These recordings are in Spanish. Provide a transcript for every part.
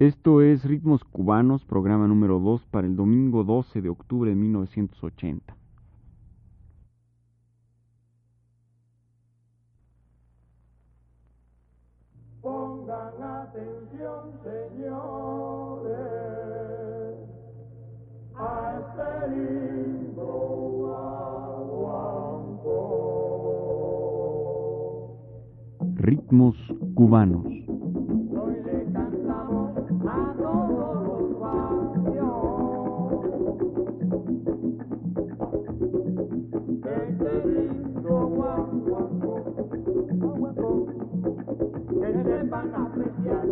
Esto es Ritmos Cubanos, programa número 2 para el domingo 12 de octubre de 1980. Pongan atención, señores, a este lindo. Ritmos Cubanos. Sepan apreciar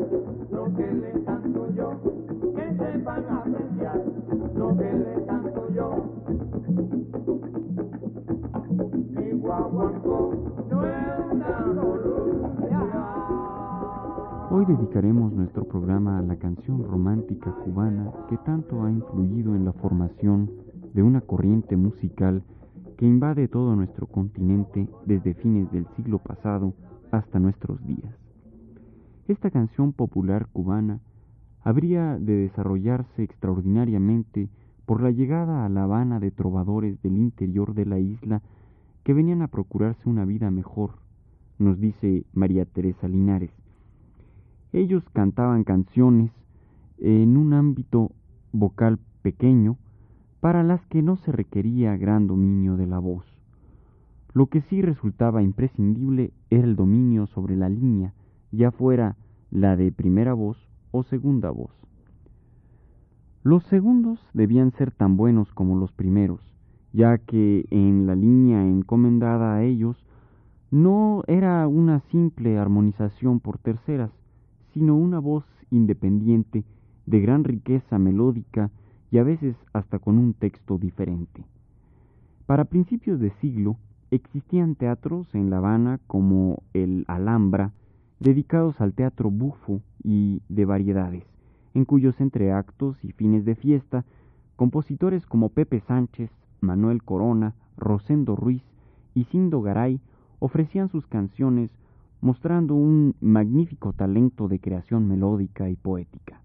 lo que le canto yo, que sepan apreciar lo que le canto yo. Mi guaguancó no. Hoy dedicaremos nuestro programa a la canción romántica cubana que tanto ha influido en la formación de una corriente musical que invade todo nuestro continente desde fines del siglo pasado hasta nuestros días. Esta canción popular cubana habría de desarrollarse extraordinariamente por la llegada a La Habana de trovadores del interior de la isla que venían a procurarse una vida mejor, nos dice María Teresa Linares. Ellos cantaban canciones en un ámbito vocal pequeño para las que no se requería gran dominio de la voz. Lo que sí resultaba imprescindible era el dominio sobre la línea, ya fuera la de primera voz o segunda voz. Los segundos debían ser tan buenos como los primeros, ya que en la línea encomendada a ellos no era una simple armonización por terceras, sino una voz independiente de gran riqueza melódica y a veces hasta con un texto diferente. Para principios de siglo existían teatros en La Habana como el Alhambra, dedicados al teatro bufo y de variedades, en cuyos entreactos y fines de fiesta, compositores como Pepe Sánchez, Manuel Corona, Rosendo Ruiz y Cindo Garay ofrecían sus canciones mostrando un magnífico talento de creación melódica y poética.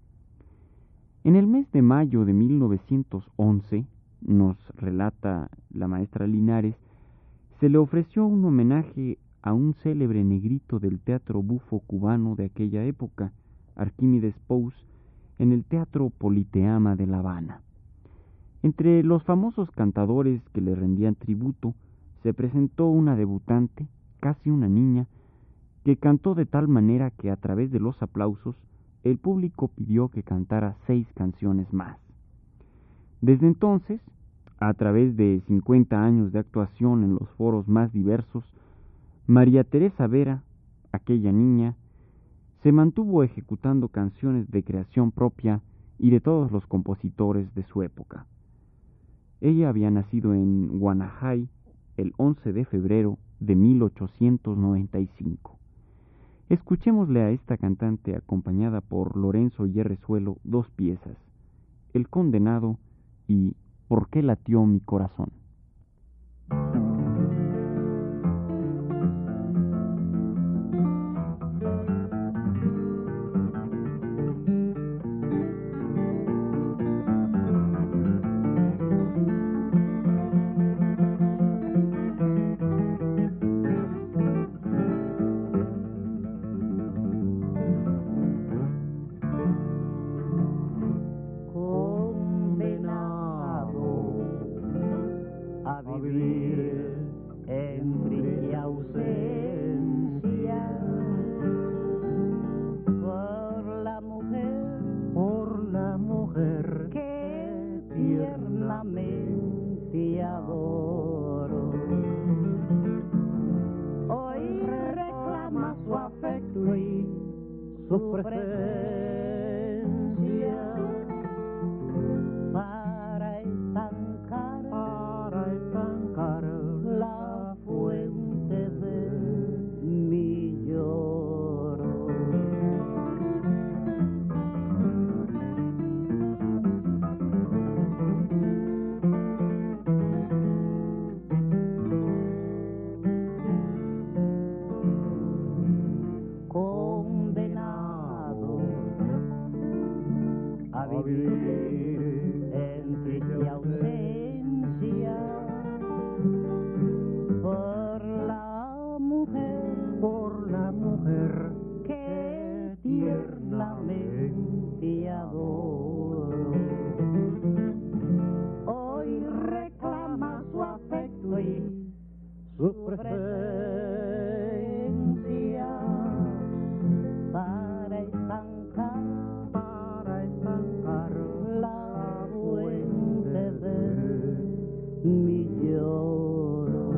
En el mes de mayo de 1911, nos relata la maestra Linares, se le ofreció un homenaje a un célebre negrito del teatro bufo cubano de aquella época, Arquímedes Pous, en el Teatro Politeama de La Habana. Entre los famosos cantadores que le rendían tributo, se presentó una debutante, casi una niña, que cantó de tal manera que a través de los aplausos el público pidió que cantara seis canciones más. Desde entonces, a través de 50 años de actuación en los foros más diversos, María Teresa Vera, aquella niña, se mantuvo ejecutando canciones de creación propia y de todos los compositores de su época. Ella había nacido en Guanajay el 11 de febrero de 1895. Escuchémosle a esta cantante acompañada por Lorenzo Yerrezuelo dos piezas, El condenado y ¿Por qué latió mi corazón? su presencia para estancar, para estancar la fuente de mi lloro.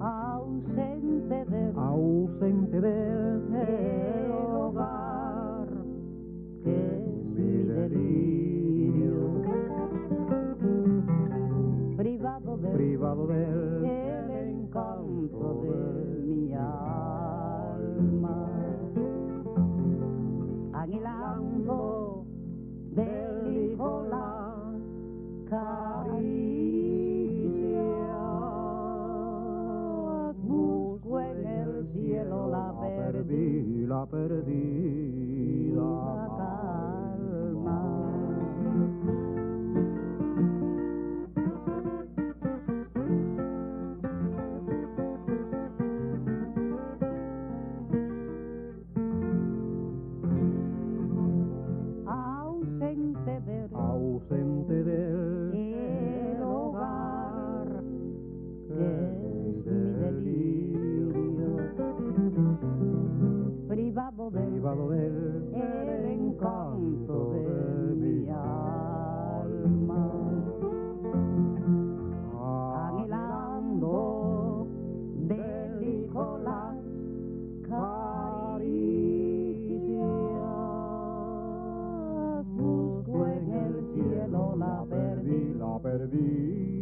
Ausente de, ausente de perdí.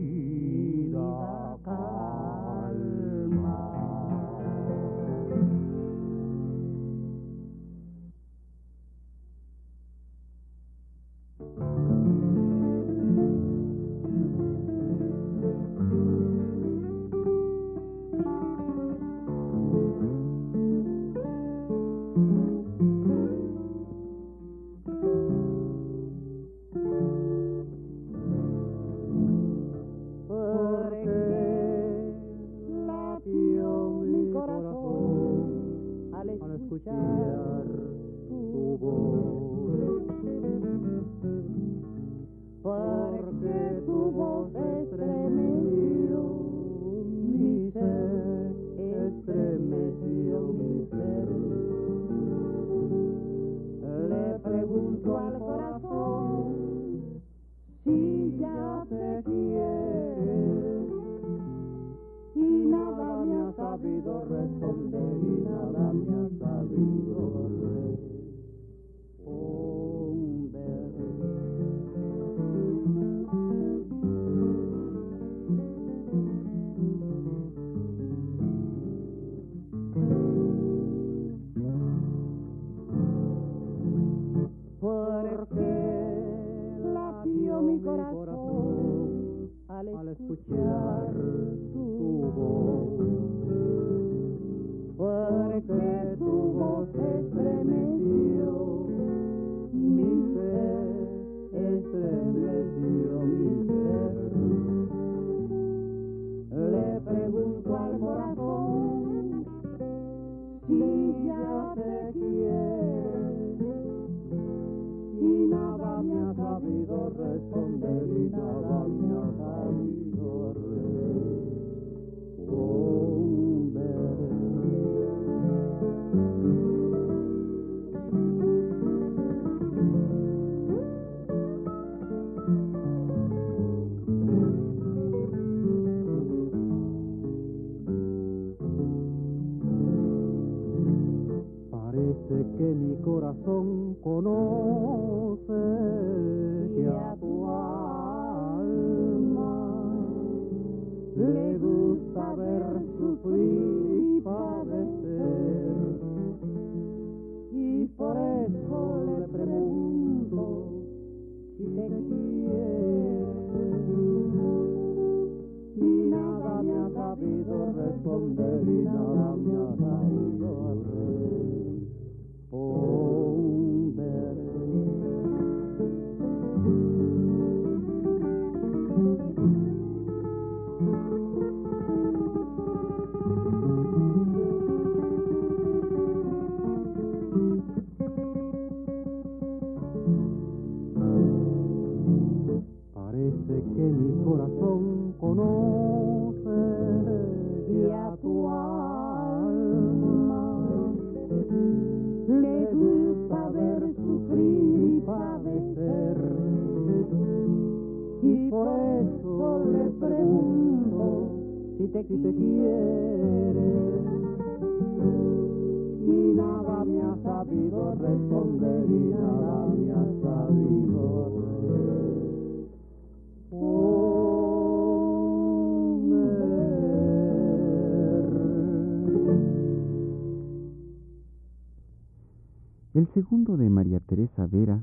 El segundo de María Teresa Vera,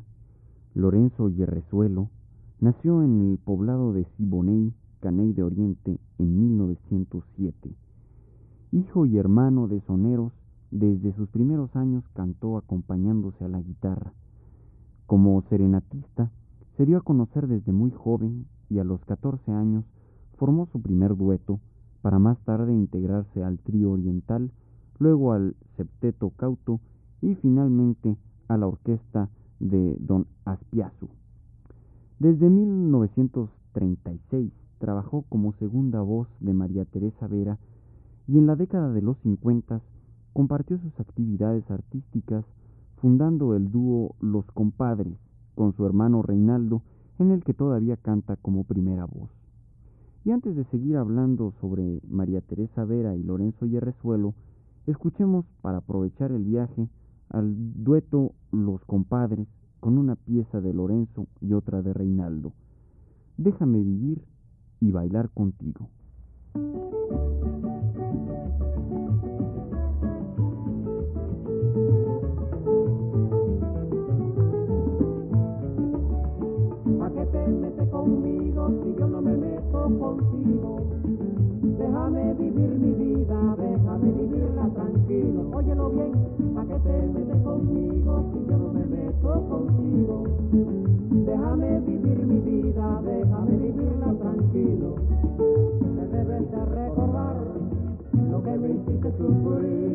Lorenzo Yerrezuelo, nació en el poblado de Siboney, Caney de Oriente, en 1907. Hijo y hermano de soneros, desde sus primeros años cantó acompañándose a la guitarra. Como serenatista, se dio a conocer desde muy joven y a los 14 años formó su primer dueto para más tarde integrarse al trío oriental, luego al septeto cauto y finalmente a la orquesta de don Aspiazu. Desde 1936 trabajó como segunda voz de María Teresa Vera y en la década de los 50 compartió sus actividades artísticas fundando el dúo Los Compadres con su hermano Reinaldo, en el que todavía canta como primera voz. Y antes de seguir hablando sobre María Teresa Vera y Lorenzo Yerrezuelo, escuchemos para aprovechar el viaje al dueto Los Compadres con una pieza de Lorenzo y otra de Reinaldo. Déjame vivir y bailar contigo. ¿A qué te metes conmigo si yo no me meto contigo? Déjame vivir mi vida, déjame vivirla tranquilo. Óyelo bien, ¿a qué te metes conmigo si yo no me meto contigo? Déjame vivir mi vida, déjame vivirla tranquilo. Te debes de recordar lo que me hiciste sufrir.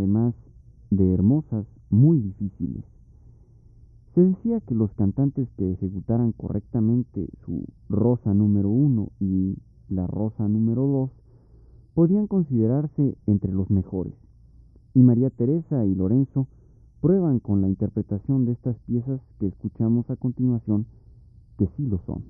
además de hermosas, muy difíciles. Se decía que los cantantes que ejecutaran correctamente su rosa número uno y la rosa número dos podían considerarse entre los mejores. Y María Teresa y Lorenzo prueban con la interpretación de estas piezas que escuchamos a continuación que sí lo son.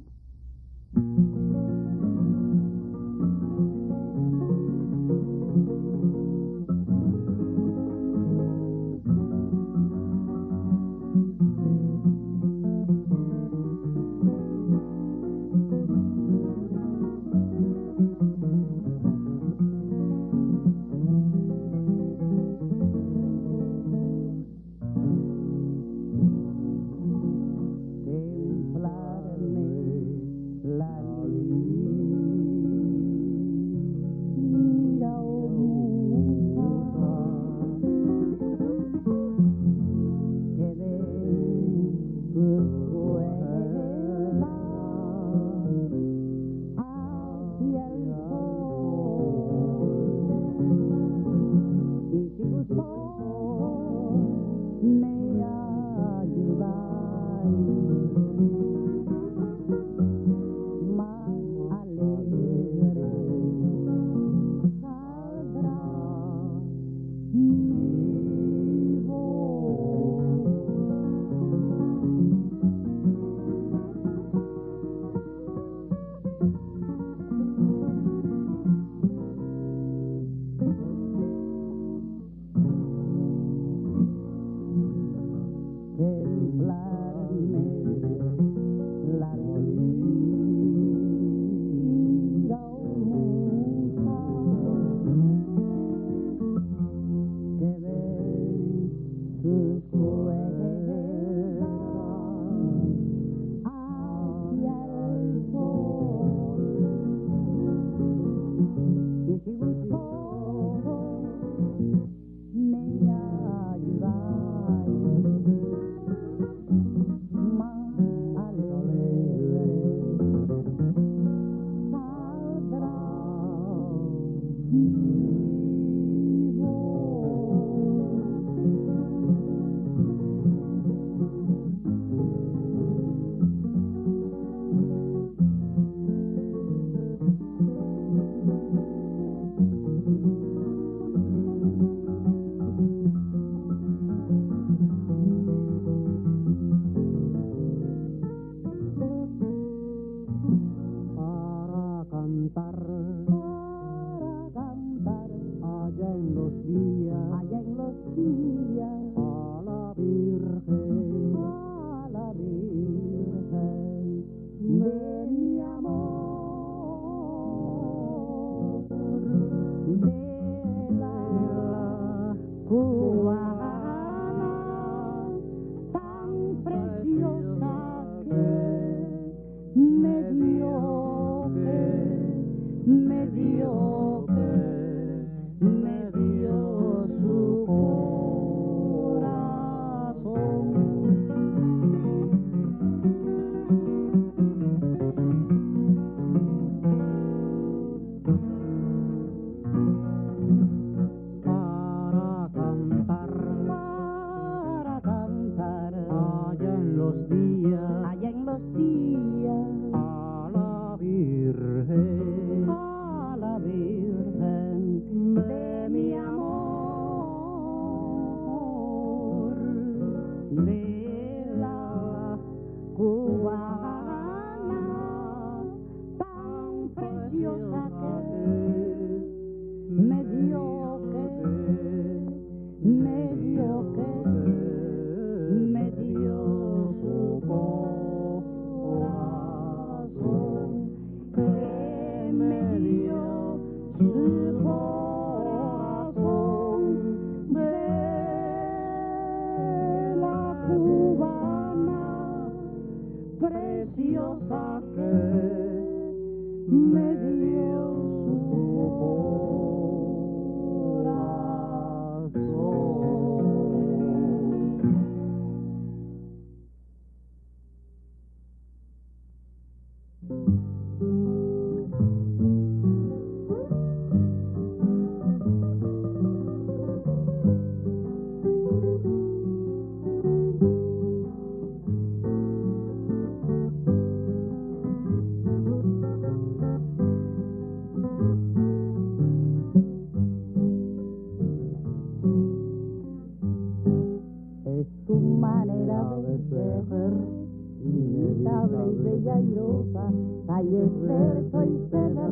Corona,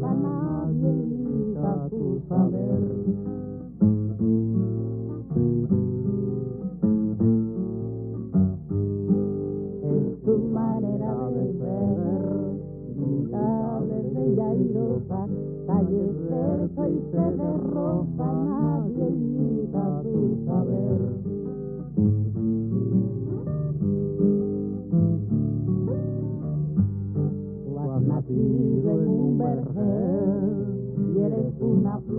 formando otro clásico dúo.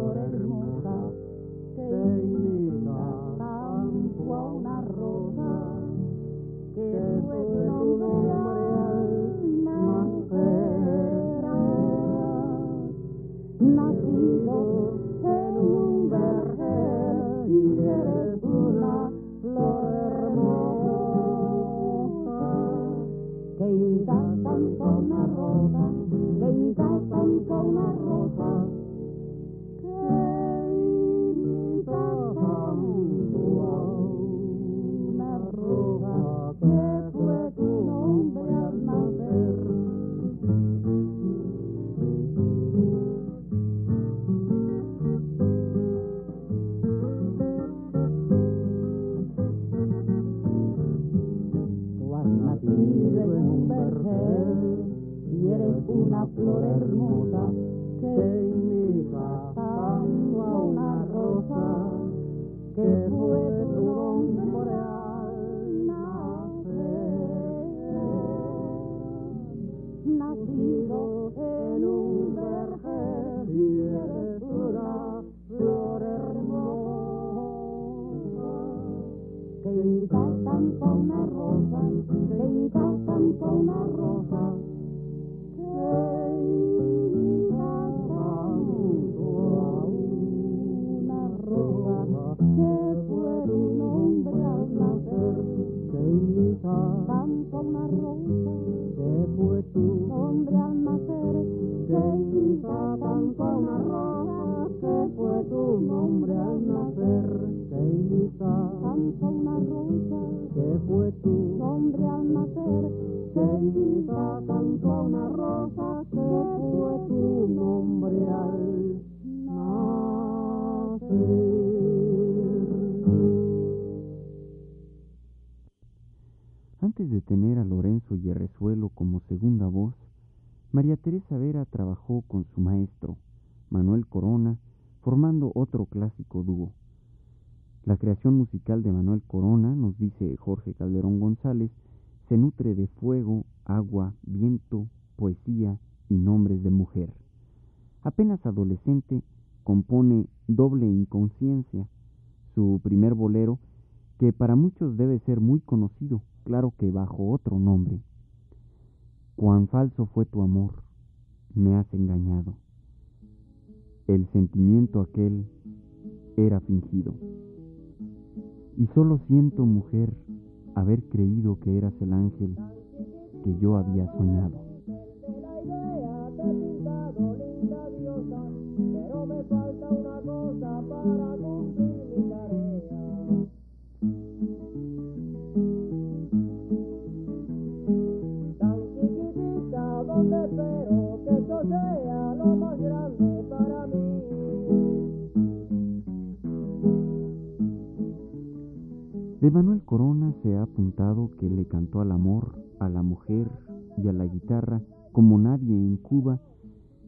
Cantó al amor, a la mujer y a la guitarra como nadie en Cuba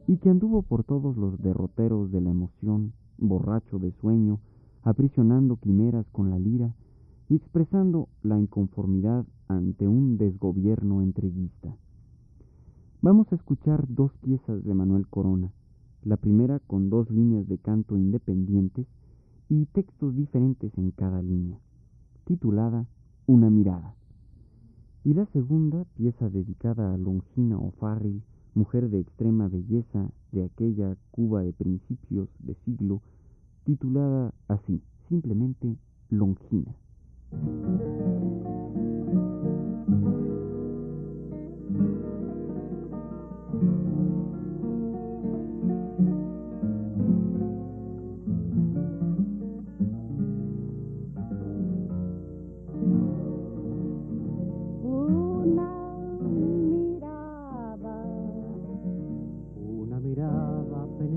y que anduvo por todos los derroteros de la emoción, borracho de sueño, aprisionando quimeras con la lira y expresando la inconformidad ante un desgobierno entreguista. Vamos a escuchar dos piezas de Manuel Corona, la primera con dos líneas de canto independientes y textos diferentes en cada línea, titulada Una mirada. Y la segunda, pieza dedicada a Longina O'Farrill, mujer de extrema belleza de aquella Cuba de principios de siglo, titulada así, simplemente Longina.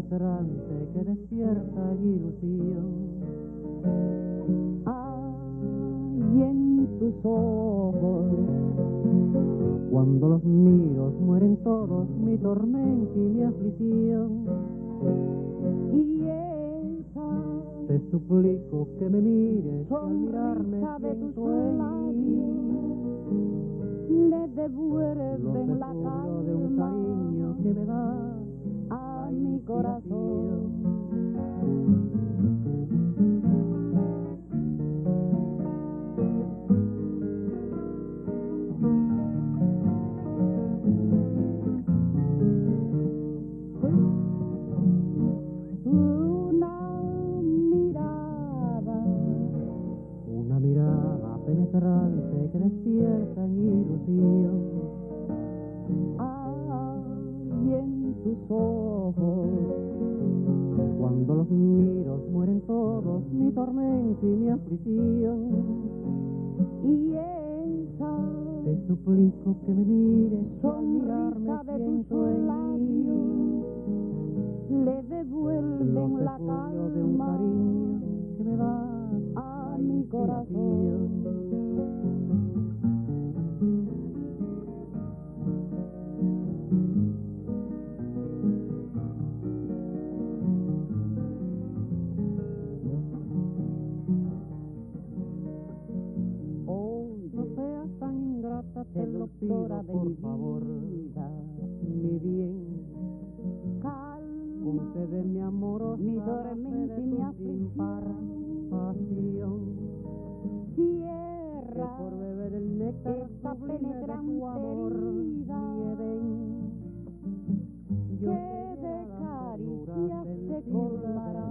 Penetrante que despierta ilusión. hay en tus ojos, Cuando los miro mueren todos mi tormento y mi aflicción. y esa Te suplico que me mires al mirarme de tus labios le devuelven la descubrios de un calma cariño que me da a la mi corazón. Mi aflicción. y esa Te suplico que me mires mirarme sonrisa de tus labios le devuelven la refugios de un calma cariño que me da a la mi corazón. Te Te pido pido de por mi favor, vida. mi bien. calma mi fe tormento de y mi aflicción. pasión. Que Cierra por beber el néctar esta penetrante amor, mi. Yo que de caricias se sensible colmará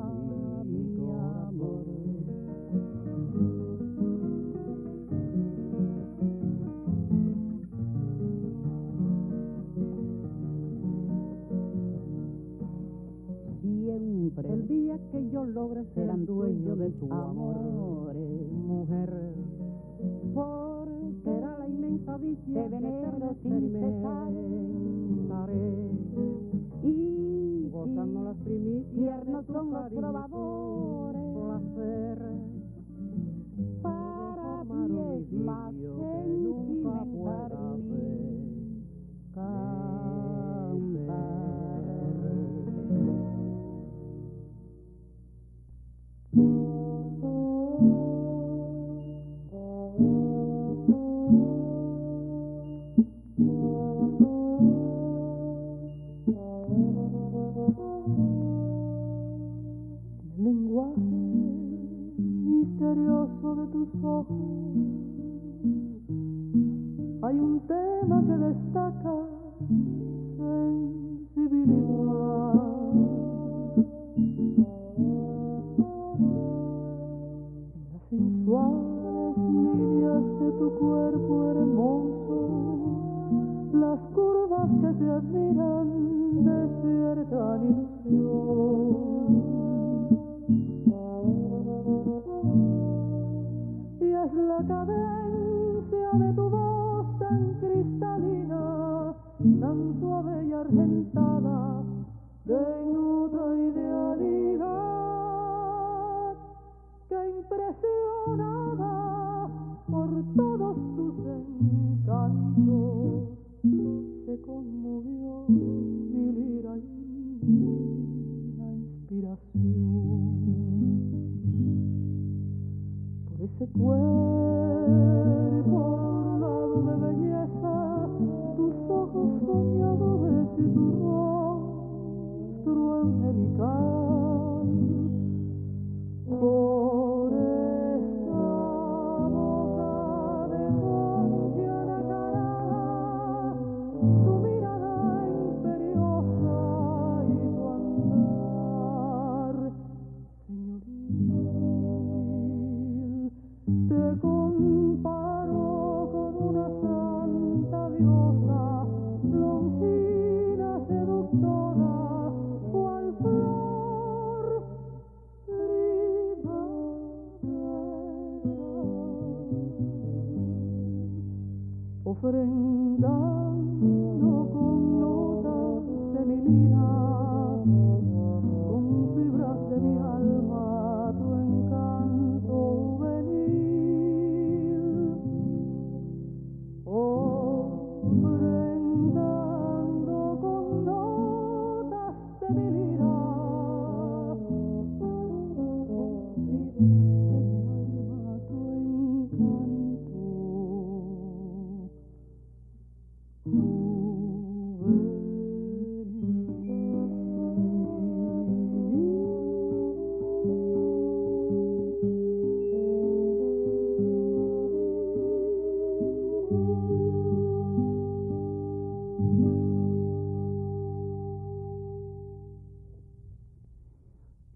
día que yo logre ser serán el dueño tuyos de tu amor, amores. mujer, porque será la inmensa dicha que venero sin cesar. y gozando las primicias de tiernos son los probadores placer. para ti es más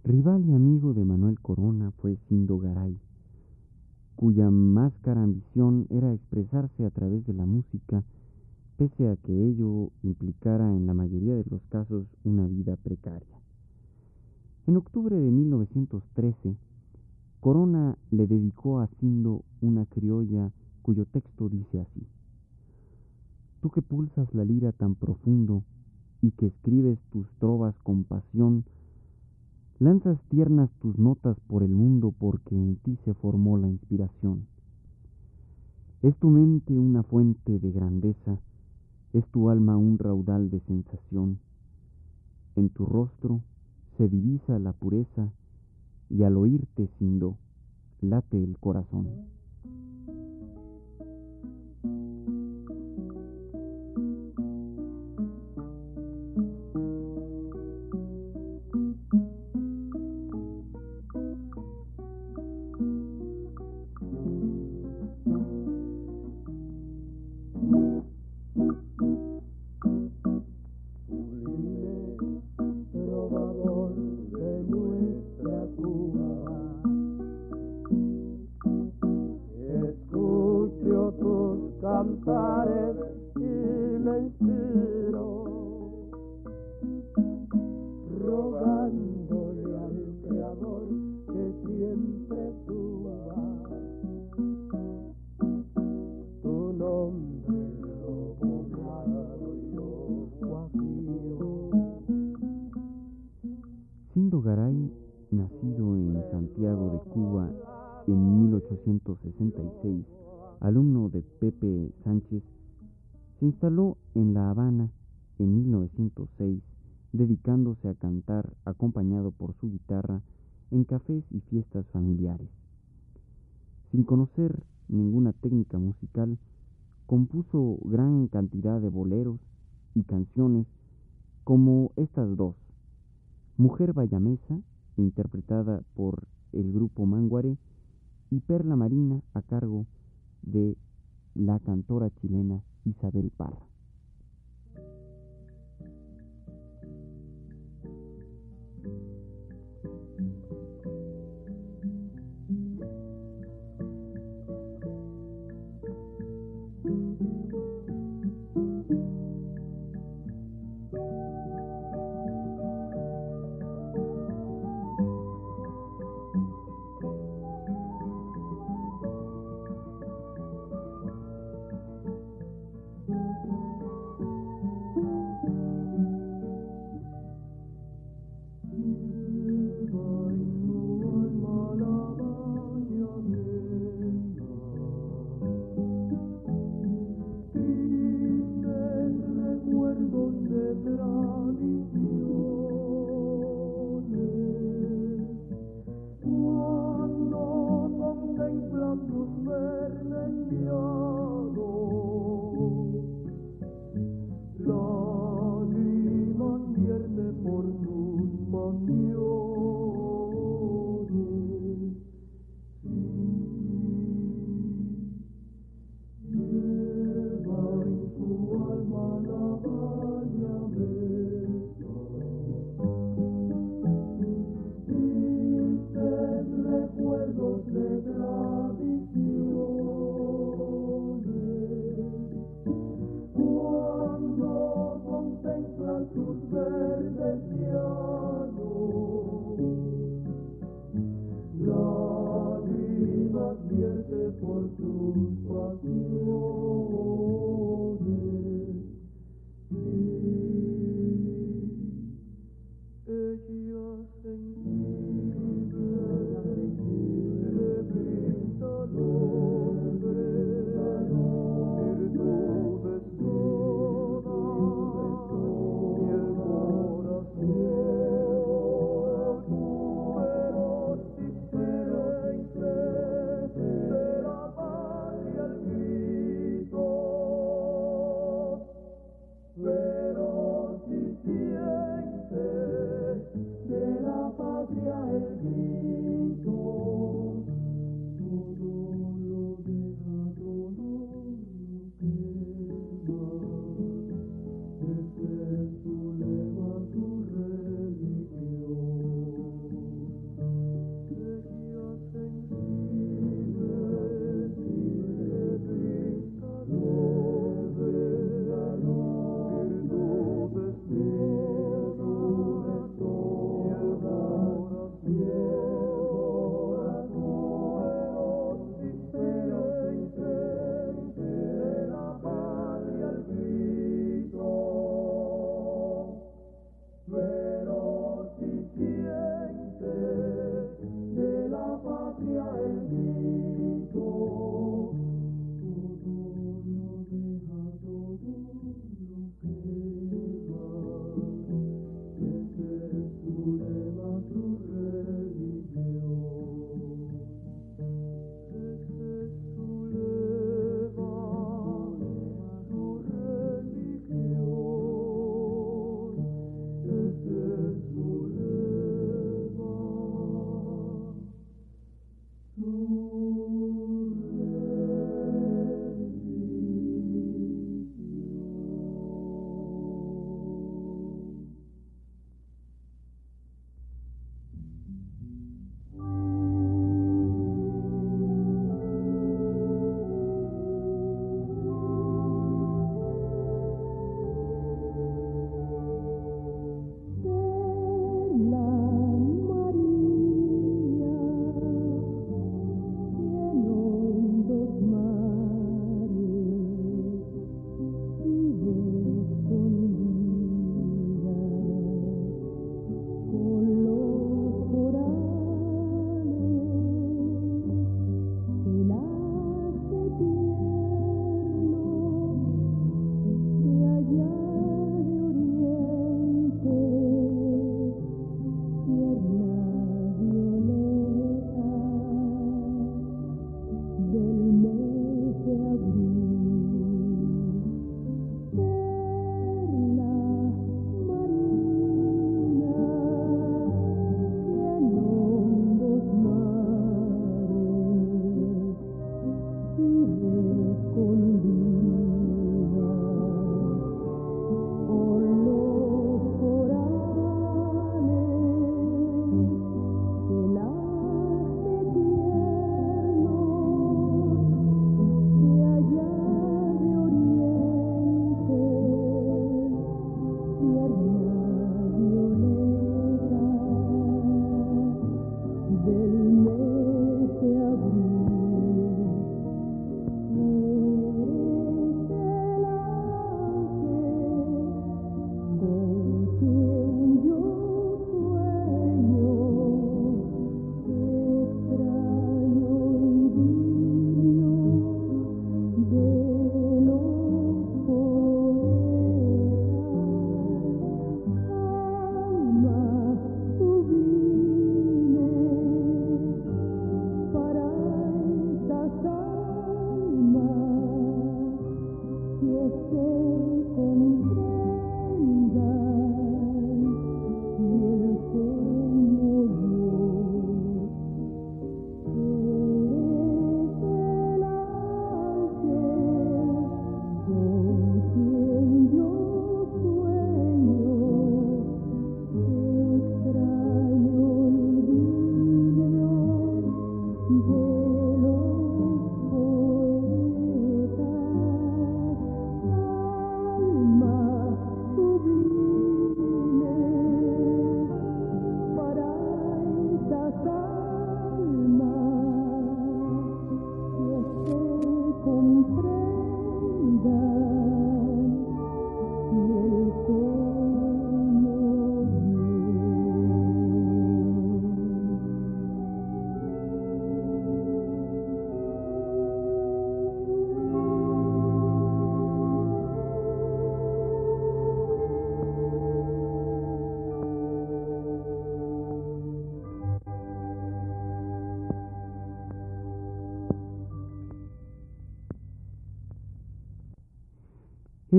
Rival y amigo de Manuel Corona fue Sindo Garay, cuya más cara ambición era expresarse a través de la música, pese a que ello implicara en la mayoría de los casos una vida precaria. En octubre de 1913, Corona le dedicó a Sindo una criolla cuyo texto dice así: Tú que pulsas la lira tan profundo y que escribes tus trovas con pasión, Lanzas tiernas tus notas por el mundo porque en ti se formó la inspiración. Es tu mente una fuente de grandeza, es tu alma un raudal de sensación. En tu rostro se divisa la pureza y al oírte Sindo late el corazón. En 1866, alumno de Pepe Sánchez, se instaló en La Habana en 1906, dedicándose a cantar acompañado por su guitarra en cafés y fiestas familiares. Sin conocer ninguna técnica musical, compuso gran cantidad de boleros y canciones como estas dos, Mujer Bayamesa, interpretada por el grupo Manguare, y Perla Marina a cargo de la cantora chilena Isabel Parra.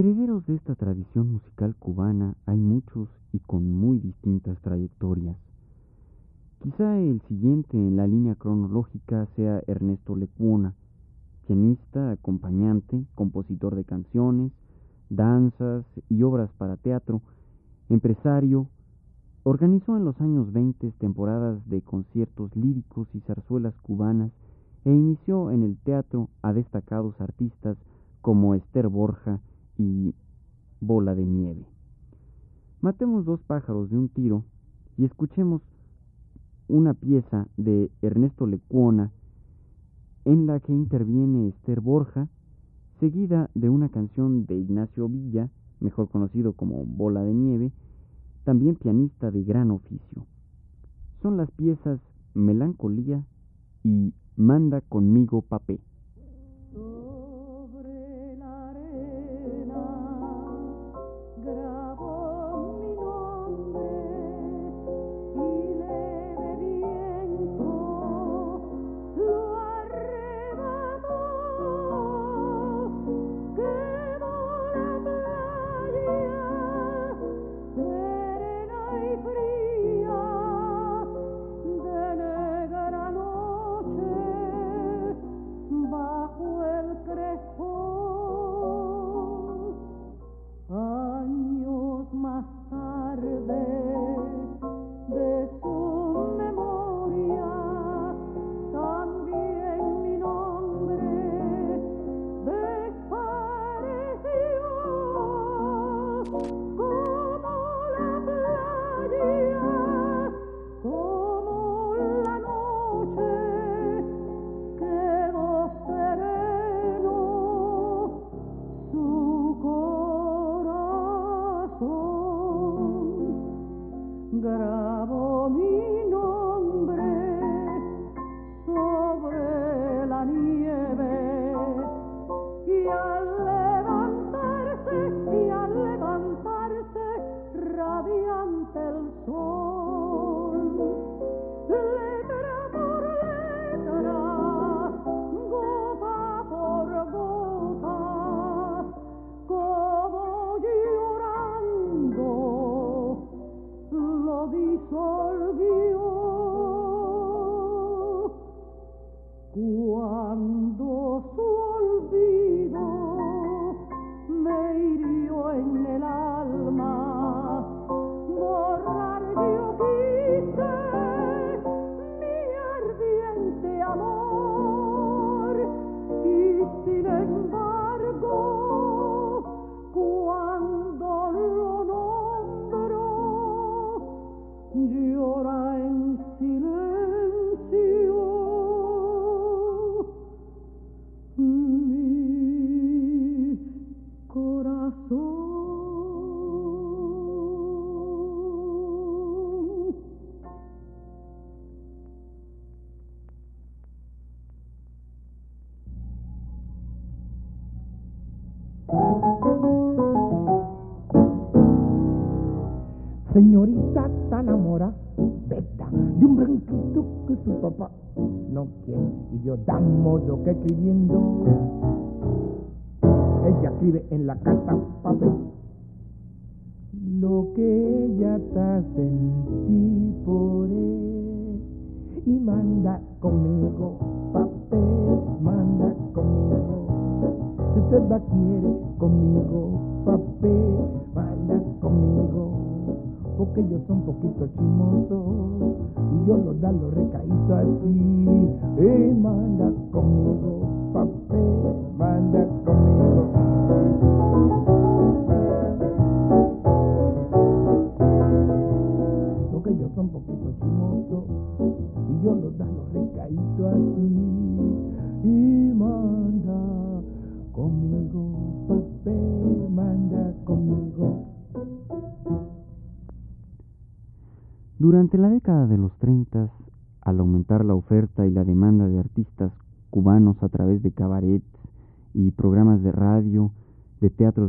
Herederos de esta tradición musical cubana hay muchos y con muy distintas trayectorias. Quizá el siguiente en la línea cronológica sea Ernesto Lecuona, pianista, acompañante, compositor de canciones, danzas y obras para teatro, empresario, organizó en los años 20 temporadas de conciertos líricos y zarzuelas cubanas e inició en el teatro a destacados artistas como Esther Borja y Bola de Nieve. Matemos dos pájaros de un tiro y escuchemos una pieza de Ernesto Lecuona en la que interviene Esther Borja, seguida de una canción de Ignacio Villa, mejor conocido como Bola de Nieve, también pianista de gran oficio. Son las piezas Melancolía y Manda conmigo papé. Modo que escribiendo, ella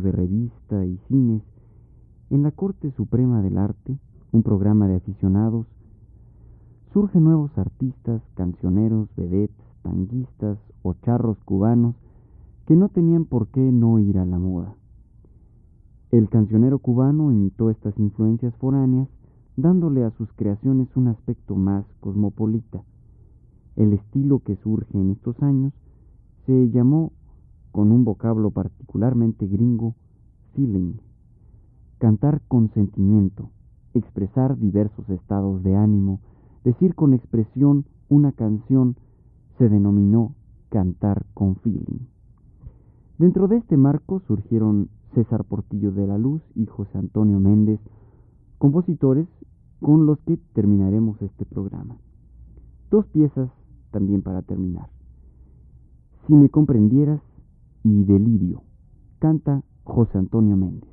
de revista y cines, en la Corte Suprema del Arte, un programa de aficionados, surgen nuevos artistas, cancioneros, vedettes, tanguistas o charros cubanos que no tenían por qué no ir a la moda. El cancionero cubano imitó estas influencias foráneas, dándole a sus creaciones un aspecto más cosmopolita. El estilo que surge en estos años se llamó, con un vocablo particularmente gringo, feeling. Cantar con sentimiento, expresar diversos estados de ánimo, decir con expresión una canción, se denominó cantar con feeling. Dentro de este marco surgieron César Portillo de la Luz y José Antonio Méndez, compositores con los que terminaremos este programa. Dos piezas también para terminar. Si me comprendieras y Delirio, canta José Antonio Méndez.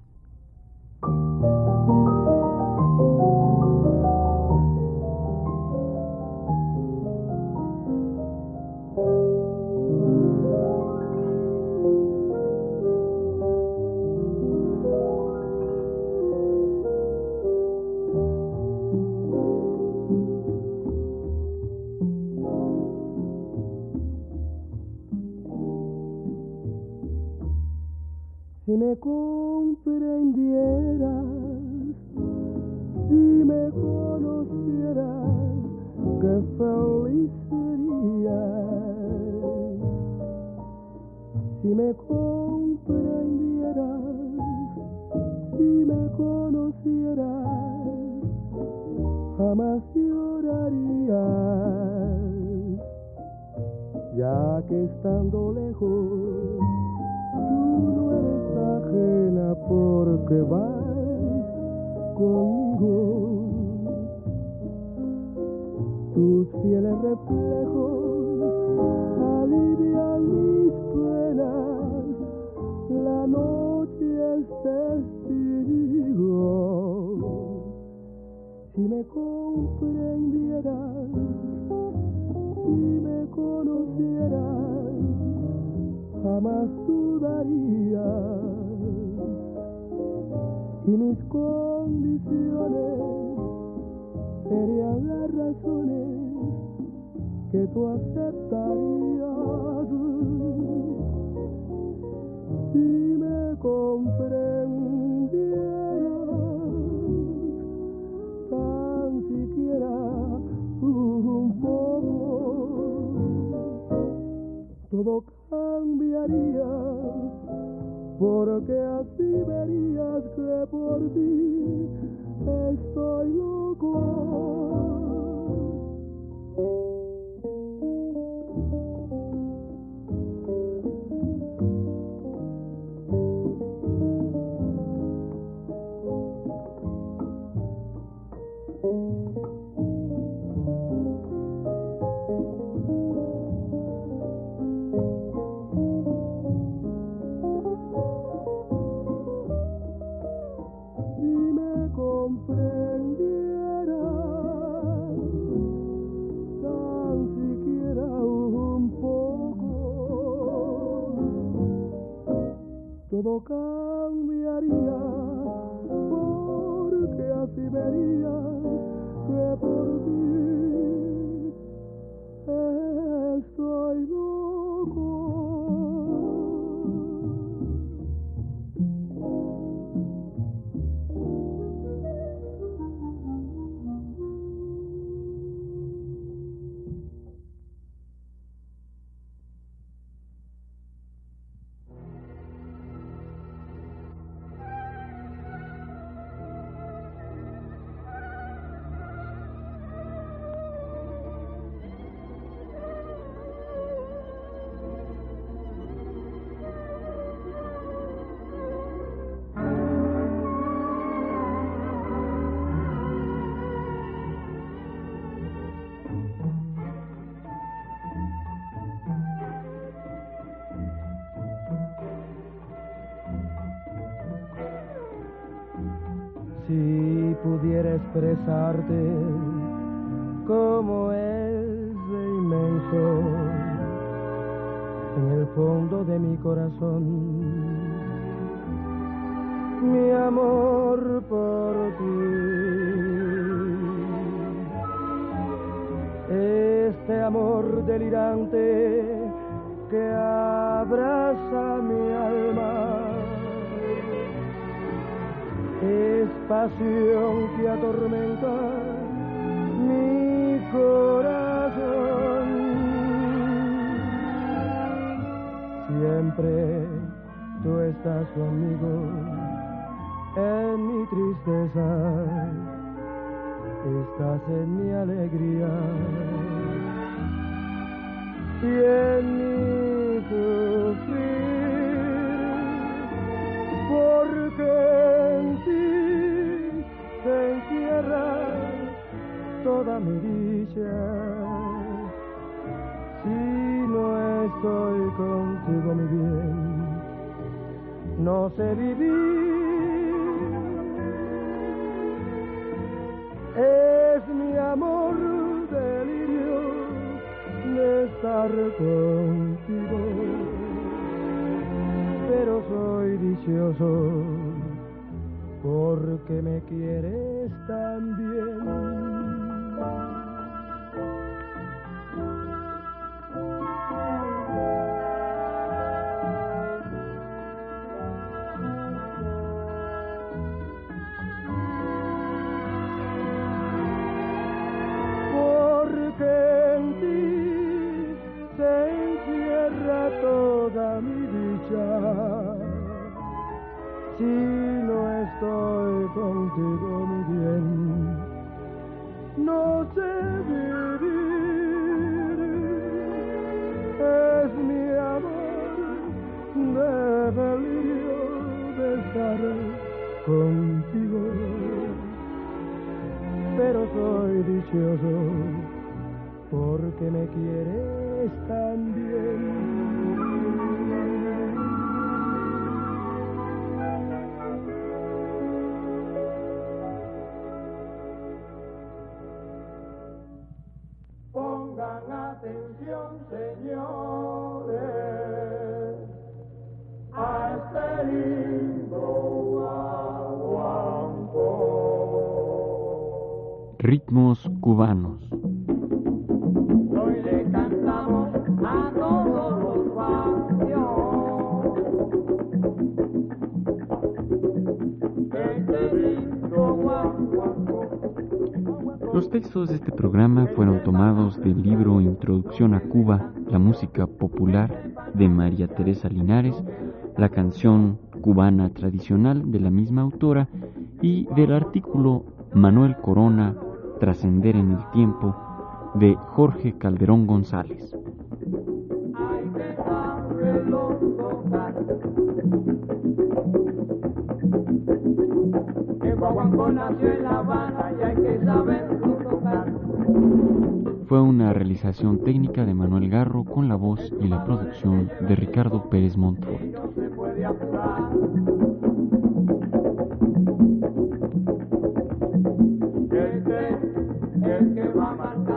Me comprendieras, si me conocieras, qué feliz serías. Si me comprendieras, si me conocieras, jamás llorarías, ya que estando lejos tú no eres porque vas conmigo. Tus fieles reflejos alivian mis penas, la noche es testigo. Si me comprendieras, si me conocieras, jamás dudaría y mis condiciones serían las razones que tú aceptarías. Si me comprendieras tan siquiera un poco todo cambiaría, porque así verías que por ti estoy loco. Todo Si Siempre. Tú estás conmigo en mi tristeza, estás en mi alegría. Y en mi sufrir, porque en ti se encierra toda mi dicha. Si no estoy contigo, mi no sé vivir. Es mi amor delirio de estar contigo, pero soy dichoso porque me quieres tan bien. Estoy contigo, mi bien, no sé vivir. Es mi amor de delirio de estar contigo, pero soy dichoso porque me quieres tan bien. Ritmos cubanos. Hoy le cantamos a todos los barrios. Los textos de este programa fueron tomados del libro Introducción a Cuba, la música popular de María Teresa Linares, la canción cubana tradicional de la misma autora y del artículo Manuel Corona, Trascender en el Tiempo, de Jorge Calderón González. Fue una realización técnica de Manuel Garro con la voz y la producción de Ricardo Pérez Montfort. Que va marcando. Para